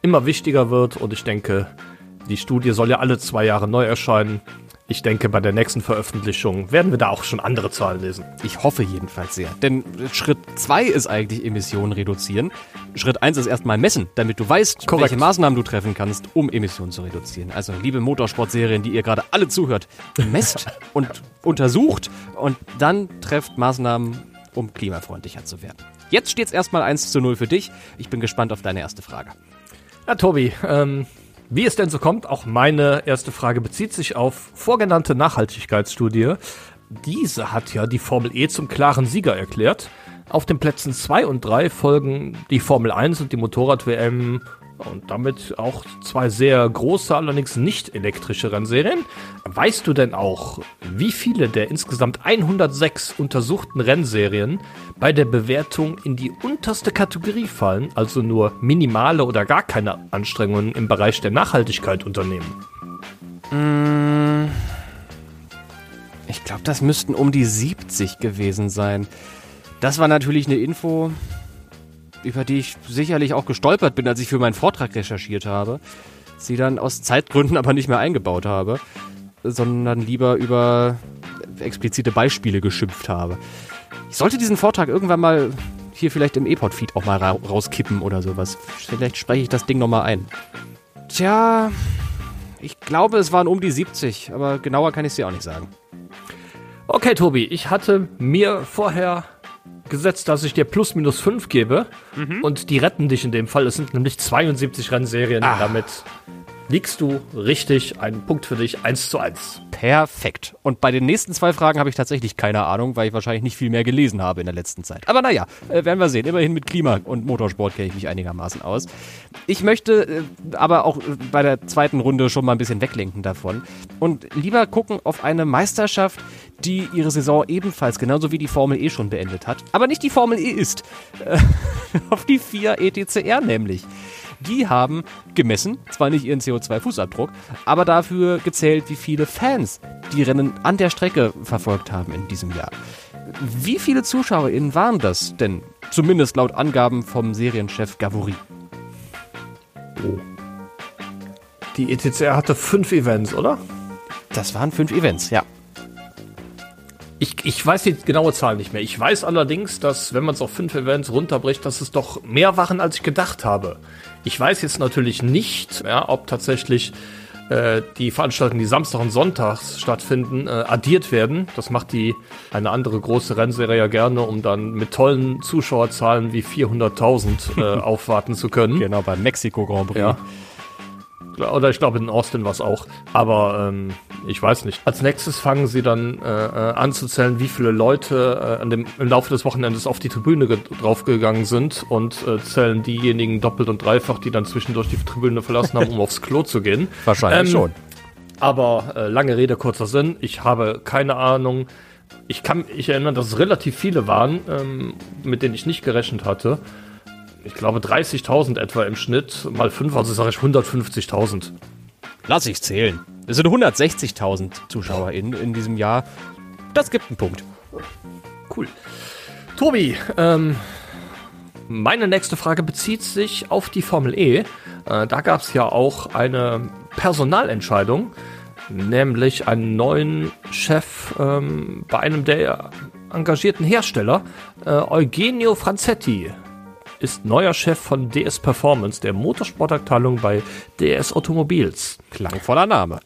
immer wichtiger wird. Und ich denke, die Studie soll ja alle zwei Jahre neu erscheinen. Ich denke, bei der nächsten Veröffentlichung werden wir da auch schon andere Zahlen lesen. Ich hoffe jedenfalls sehr. Denn Schritt 2 ist eigentlich Emissionen reduzieren. Schritt 1 ist erstmal messen, damit du weißt, Korrekt. welche Maßnahmen du treffen kannst, um Emissionen zu reduzieren. Also, liebe Motorsportserien, die ihr gerade alle zuhört, messt und untersucht und dann trefft Maßnahmen, um klimafreundlicher zu werden. Jetzt steht es erstmal 1 zu 0 für dich. Ich bin gespannt auf deine erste Frage. Ja, Tobi, ähm, wie es denn so kommt, auch meine erste Frage bezieht sich auf vorgenannte Nachhaltigkeitsstudie. Diese hat ja die Formel E zum klaren Sieger erklärt. Auf den Plätzen 2 und 3 folgen die Formel 1 und die Motorrad-WM und damit auch zwei sehr große, allerdings nicht elektrische Rennserien. Weißt du denn auch, wie viele der insgesamt 106 untersuchten Rennserien bei der Bewertung in die unterste Kategorie fallen, also nur minimale oder gar keine Anstrengungen im Bereich der Nachhaltigkeit unternehmen? Ich glaube, das müssten um die 70 gewesen sein. Das war natürlich eine Info, über die ich sicherlich auch gestolpert bin, als ich für meinen Vortrag recherchiert habe. Sie dann aus Zeitgründen aber nicht mehr eingebaut habe, sondern lieber über explizite Beispiele geschimpft habe. Ich sollte diesen Vortrag irgendwann mal hier vielleicht im E-Pod-Feed auch mal ra rauskippen oder sowas. Vielleicht spreche ich das Ding nochmal ein. Tja, ich glaube, es waren um die 70, aber genauer kann ich es dir auch nicht sagen. Okay, Tobi, ich hatte mir vorher gesetzt, dass ich dir plus minus 5 gebe und die retten dich in dem Fall. Es sind nämlich 72 Rennserien. Ah. Damit liegst du richtig. Ein Punkt für dich, 1 zu 1. Perfekt. Und bei den nächsten zwei Fragen habe ich tatsächlich keine Ahnung, weil ich wahrscheinlich nicht viel mehr gelesen habe in der letzten Zeit. Aber naja, äh, werden wir sehen. Immerhin mit Klima und Motorsport kenne ich mich einigermaßen aus. Ich möchte äh, aber auch äh, bei der zweiten Runde schon mal ein bisschen weglenken davon und lieber gucken auf eine Meisterschaft, die ihre Saison ebenfalls genauso wie die Formel E schon beendet hat. Aber nicht die Formel E ist. Auf die vier ETCR nämlich. Die haben gemessen, zwar nicht ihren CO2-Fußabdruck, aber dafür gezählt, wie viele Fans die Rennen an der Strecke verfolgt haben in diesem Jahr. Wie viele ZuschauerInnen waren das denn? Zumindest laut Angaben vom Serienchef Gavouri. Die ETCR hatte fünf Events, oder? Das waren fünf Events, ja. Ich, ich weiß die genaue Zahl nicht mehr. Ich weiß allerdings, dass, wenn man es auf fünf Events runterbricht, dass es doch mehr waren, als ich gedacht habe. Ich weiß jetzt natürlich nicht, ja, ob tatsächlich äh, die Veranstaltungen, die Samstag und Sonntags stattfinden, äh, addiert werden. Das macht die eine andere große Rennserie ja gerne, um dann mit tollen Zuschauerzahlen wie 400.000 äh, aufwarten zu können. Genau, beim Mexiko Grand Prix. Ja. Oder ich glaube in Austin war es auch. Aber ähm, ich weiß nicht. Als nächstes fangen sie dann äh, äh, an zu zählen, wie viele Leute äh, dem, im Laufe des Wochenendes auf die Tribüne ge- draufgegangen sind und äh, zählen diejenigen doppelt und dreifach, die dann zwischendurch die Tribüne verlassen haben, um aufs Klo zu gehen. Wahrscheinlich Ähm, schon. Aber äh, lange Rede, kurzer Sinn. Ich habe keine Ahnung. Ich kann mich erinnern, dass es relativ viele waren, ähm, mit denen ich nicht gerechnet hatte. Ich glaube 30.000 etwa im Schnitt, mal 5, also sage ich 150.000. Lass ich zählen. Es sind 160.000 ZuschauerInnen in diesem Jahr. Das gibt einen Punkt. Cool. Tobi, ähm, meine nächste Frage bezieht sich auf die Formel E. Äh, da gab es ja auch eine Personalentscheidung, nämlich einen neuen Chef ähm, bei einem der engagierten Hersteller. Äh, Eugenio Franzetti ist neuer Chef von DS Performance, der Motorsportabteilung bei DS Automobils. Klangvoller Name.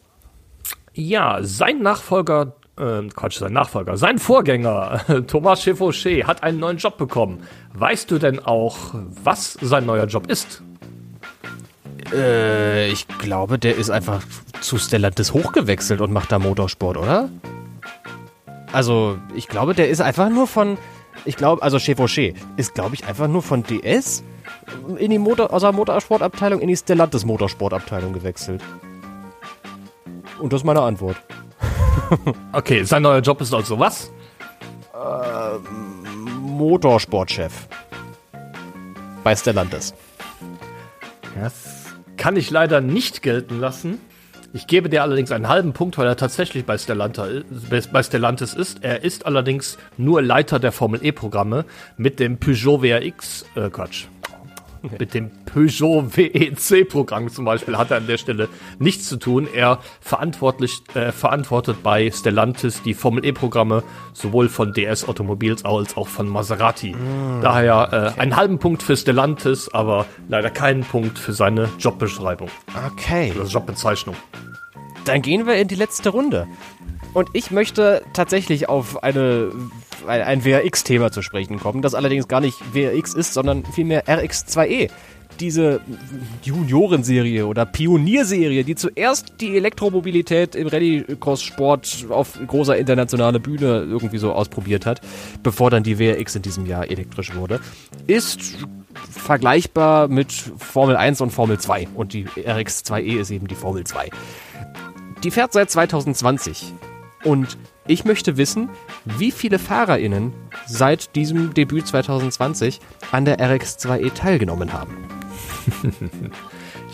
Ja, sein Nachfolger, äh, Quatsch, sein Nachfolger, sein Vorgänger, Thomas Chevauchet, hat einen neuen Job bekommen. Weißt du denn auch, was sein neuer Job ist? Äh, ich glaube, der ist einfach zu Stellantis hochgewechselt und macht da Motorsport, oder? Also, ich glaube, der ist einfach nur von. Ich glaube, also Chevauchet ist, glaube ich, einfach nur von DS in die Motor, aus der Motorsportabteilung in die Stellantis Motorsportabteilung gewechselt. Und das ist meine Antwort. Okay, sein neuer Job ist also was? Motorsportchef. Bei Stellantis. Das kann ich leider nicht gelten lassen. Ich gebe dir allerdings einen halben Punkt, weil er tatsächlich bei, Stellanta, bei Stellantis ist. Er ist allerdings nur Leiter der Formel E-Programme mit dem Peugeot WRX, äh, Quatsch. Mit dem Peugeot WEC-Programm zum Beispiel hat er an der Stelle nichts zu tun. Er verantwortlich, äh, verantwortet bei Stellantis die Formel E-Programme sowohl von DS Automobils als auch von Maserati. Daher äh, einen halben Punkt für Stellantis, aber leider keinen Punkt für seine Jobbeschreibung Okay. oder Jobbezeichnung. Dann gehen wir in die letzte Runde. Und ich möchte tatsächlich auf eine, ein, ein WRX-Thema zu sprechen kommen, das allerdings gar nicht WRX ist, sondern vielmehr RX2E. Diese Juniorenserie oder Pionierserie, die zuerst die Elektromobilität im Rallycross-Sport auf großer internationaler Bühne irgendwie so ausprobiert hat, bevor dann die WRX in diesem Jahr elektrisch wurde, ist vergleichbar mit Formel 1 und Formel 2. Und die RX2E ist eben die Formel 2. Die fährt seit 2020. Und ich möchte wissen, wie viele FahrerInnen seit diesem Debüt 2020 an der RX2E teilgenommen haben.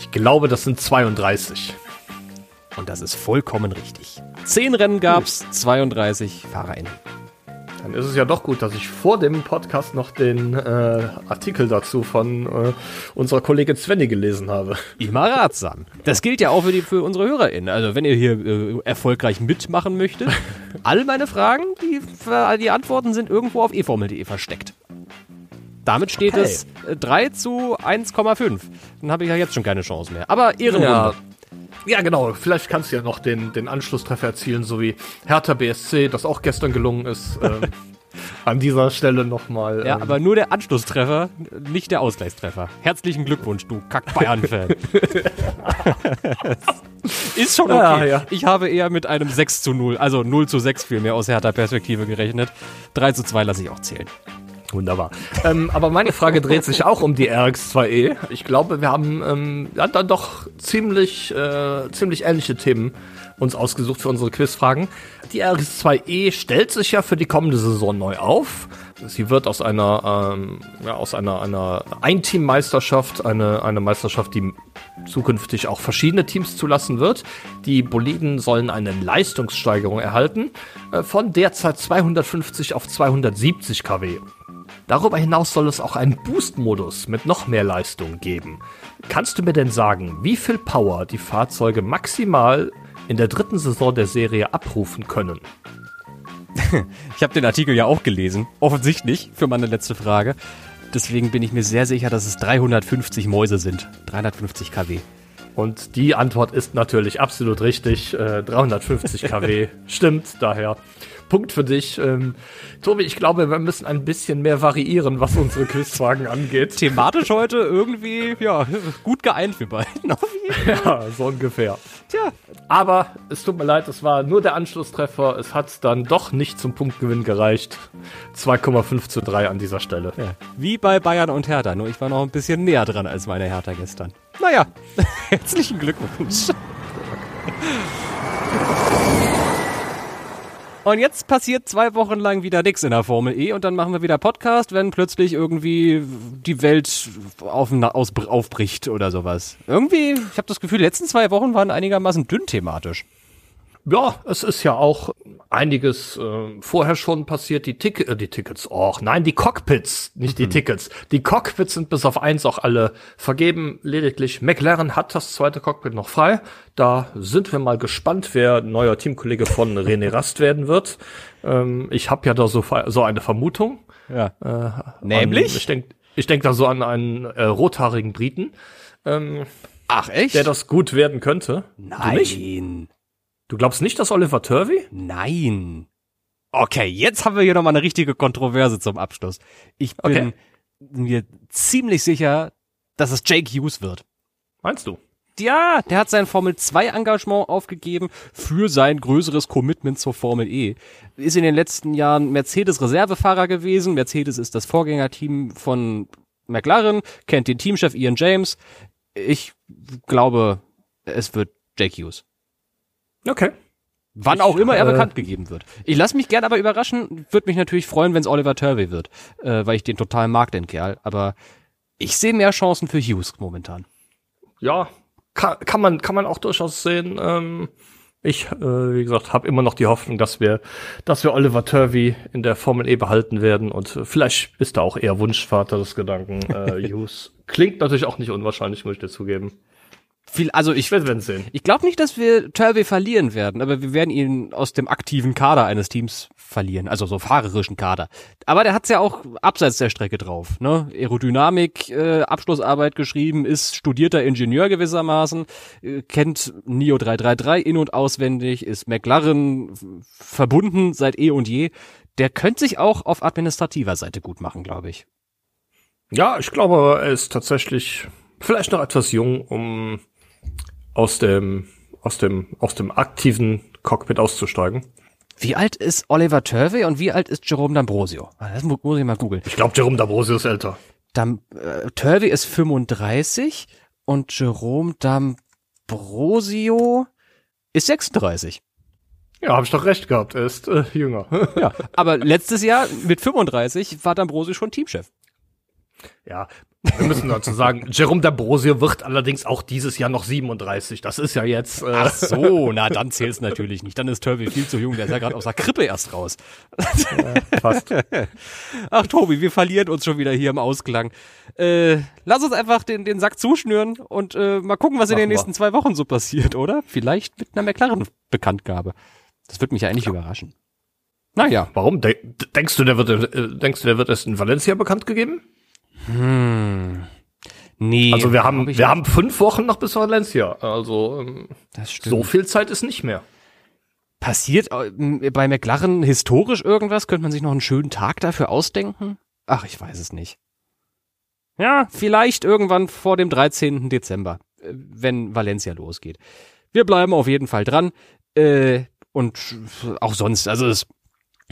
Ich glaube, das sind 32. Und das ist vollkommen richtig. Zehn Rennen gab's, 32 FahrerInnen. Dann ist es ja doch gut, dass ich vor dem Podcast noch den äh, Artikel dazu von äh, unserer Kollegin Svenny gelesen habe. Immer ratsam. Das gilt ja auch für, die, für unsere HörerInnen. Also wenn ihr hier äh, erfolgreich mitmachen möchtet, all meine Fragen, die, die Antworten sind irgendwo auf eformel.de versteckt. Damit steht Okay. es äh, 3 zu 1,5. Dann habe ich ja jetzt schon keine Chance mehr. Aber Ehrenrunde. Ja. Ja, genau. Vielleicht kannst du ja noch den, den Anschlusstreffer erzielen, so wie Hertha BSC, das auch gestern gelungen ist. Ähm, an dieser Stelle nochmal. Ja, ähm, aber nur der Anschlusstreffer, nicht der Ausgleichstreffer. Herzlichen Glückwunsch, du Kack-Bayern-Fan. Ist schon okay. Ja, ja. Ich habe eher mit einem 6 zu 0, also 0 zu 6 vielmehr aus härter Perspektive gerechnet. 3 zu 2 lasse ich auch zählen. Wunderbar. ähm, aber meine Frage dreht sich auch um die RX2E. Ich glaube, wir haben ähm, ja, dann doch ziemlich, äh, ziemlich ähnliche Themen uns ausgesucht für unsere Quizfragen. Die RX2E stellt sich ja für die kommende Saison neu auf. Sie wird aus einer, ähm, ja, aus einer, einer Einteammeisterschaft, eine, eine Meisterschaft, die zukünftig auch verschiedene Teams zulassen wird. Die Boliden sollen eine Leistungssteigerung erhalten äh, von derzeit 250 auf 270 kW. Darüber hinaus soll es auch einen Boost-Modus mit noch mehr Leistung geben. Kannst du mir denn sagen, wie viel Power die Fahrzeuge maximal in der dritten Saison der Serie abrufen können? Ich habe den Artikel ja auch gelesen, offensichtlich, für meine letzte Frage. Deswegen bin ich mir sehr sicher, dass es 350 Mäuse sind. 350 kW. Und die Antwort ist natürlich absolut richtig. Äh, 350 kW stimmt, daher Punkt für dich. Ähm, Tobi, ich glaube, wir müssen ein bisschen mehr variieren, was unsere Quizfragen angeht. Thematisch heute irgendwie, ja, gut geeint wir beiden. Ja, so ungefähr. Tja, Aber es tut mir leid, es war nur der Anschlusstreffer. Es hat dann doch nicht zum Punktgewinn gereicht. 2,5 zu 3 an dieser Stelle. Ja, wie bei Bayern und Hertha, nur ich war noch ein bisschen näher dran als meine Hertha gestern. Naja, herzlichen Glückwunsch. Und jetzt passiert zwei Wochen lang wieder nichts in der Formel E und dann machen wir wieder Podcast, wenn plötzlich irgendwie die Welt auf, aus, aufbricht oder sowas. Irgendwie, ich habe das Gefühl, die letzten zwei Wochen waren einigermaßen dünn thematisch. Ja, es ist ja auch einiges äh, vorher schon passiert. Die, Tick äh, die Tickets, och nein, die Cockpits, nicht die Tickets. Die Cockpits sind bis auf eins auch alle vergeben. Lediglich McLaren hat das zweite Cockpit noch frei. Da sind wir mal gespannt, wer neuer Teamkollege von René Rast werden wird. Ähm, ich habe ja da so, so eine Vermutung. Ja. An, Nämlich? ich denke ich denk da so an einen äh, rothaarigen Briten, ähm, Ach, echt? der das gut werden könnte. Nein. Du glaubst nicht, dass Oliver Turvey? Nein. Okay, jetzt haben wir hier nochmal eine richtige Kontroverse zum Abschluss. Ich bin Okay. mir ziemlich sicher, dass es Jake Hughes wird. Meinst du? Ja, der hat sein Formel 2 Engagement aufgegeben für sein größeres Commitment zur Formel E. Ist in den letzten Jahren Mercedes Reservefahrer gewesen. Mercedes ist das Vorgängerteam von McLaren, kennt den Teamchef Ian James. Ich glaube, es wird Jake Hughes. Okay. Wann Ich, auch immer er äh, bekannt gegeben wird. Ich lasse mich gern aber überraschen, würde mich natürlich freuen, wenn es Oliver Turvey wird, äh, weil ich den total mag, den Kerl. Aber ich sehe mehr Chancen für Hughes momentan. Ja, kann, kann man kann man auch durchaus sehen. Ähm, ich, äh, wie gesagt, habe immer noch die Hoffnung, dass wir, dass wir Oliver Turvey in der Formel E behalten werden und äh, vielleicht ist da auch eher Wunschvater des Gedanken. Äh, Hughes klingt natürlich auch nicht unwahrscheinlich, muss ich dir zugeben. Viel, also ich, Wir werden sehen. ich glaube nicht, dass wir Turvey verlieren werden, aber wir werden ihn aus dem aktiven Kader eines Teams verlieren, also so fahrerischen Kader. Aber der hat's ja auch abseits der Strecke drauf, ne? Aerodynamik, äh, Abschlussarbeit geschrieben, ist studierter Ingenieur gewissermaßen, äh, kennt NIO 333 in und auswendig, ist McLaren verbunden seit eh und je. Der könnte sich auch auf administrativer Seite gut machen, glaube ich. Ja, ich glaube, er ist tatsächlich vielleicht noch etwas jung, um aus dem aus dem aus dem aktiven Cockpit auszusteigen. Wie alt ist Oliver Turvey und wie alt ist Jerome D'Ambrosio? Ah, Das mu- muss ich mal googeln. Ich glaube, Jerome D'Ambrosio ist älter. Dam, äh, Turvey ist 35 und Jerome D'Ambrosio ist 36. Ja, habe ich doch recht gehabt. Er ist äh, jünger. Ja, aber letztes Jahr mit 35 war D'Ambrosio schon Teamchef. ja, wir müssen dazu sagen, Jerome D'Ambrosio wird allerdings auch dieses Jahr noch 37. Das ist ja jetzt. Äh, Ach so, na dann zählt's natürlich nicht. Dann ist Turvey viel zu jung, der ist ja gerade aus der Krippe erst raus. fast. Ach Tobi, wir verlieren uns schon wieder hier im Ausklang. Äh, lass uns einfach den, den Sack zuschnüren und äh, mal gucken, was in den Machen wir. nächsten zwei Wochen so passiert, oder? Vielleicht mit einer McLaren-Bekanntgabe. Das wird mich ja eigentlich überraschen. Naja. Warum? De denkst du, der wird, äh, denkst du, der wird erst in Valencia bekannt gegeben? Hm. Nee. Also wir haben, ich wir haben fünf Wochen noch bis Valencia. Also ähm, so viel Zeit ist nicht mehr. Passiert äh, bei McLaren historisch irgendwas? Könnte man sich noch einen schönen Tag dafür ausdenken? Ach, ich weiß es nicht. Ja, vielleicht irgendwann vor dem 13. Dezember, äh, wenn Valencia losgeht. Wir bleiben auf jeden Fall dran. Äh, und auch sonst, also es,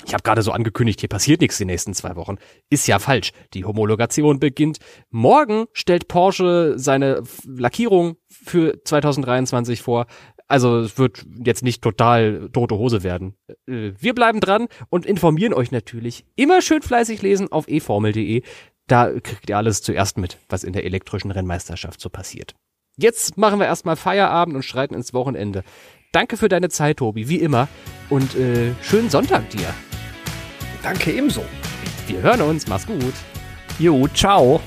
ich habe gerade so angekündigt, hier passiert nichts die nächsten zwei Wochen. Ist ja falsch. Die Homologation beginnt. Morgen stellt Porsche seine Lackierung für 2023 vor. Also es wird jetzt nicht total tote Hose werden. Äh, Wir bleiben dran und informieren euch natürlich. Immer schön fleißig lesen auf eformel.de. Da kriegt ihr alles zuerst mit, was in der elektrischen Rennmeisterschaft so passiert. Jetzt machen wir erstmal Feierabend und streiten ins Wochenende. Danke für deine Zeit, Tobi, wie immer. Und äh, schönen Sonntag dir. Danke ebenso. Wir hören uns. Mach's gut. Jo, ciao.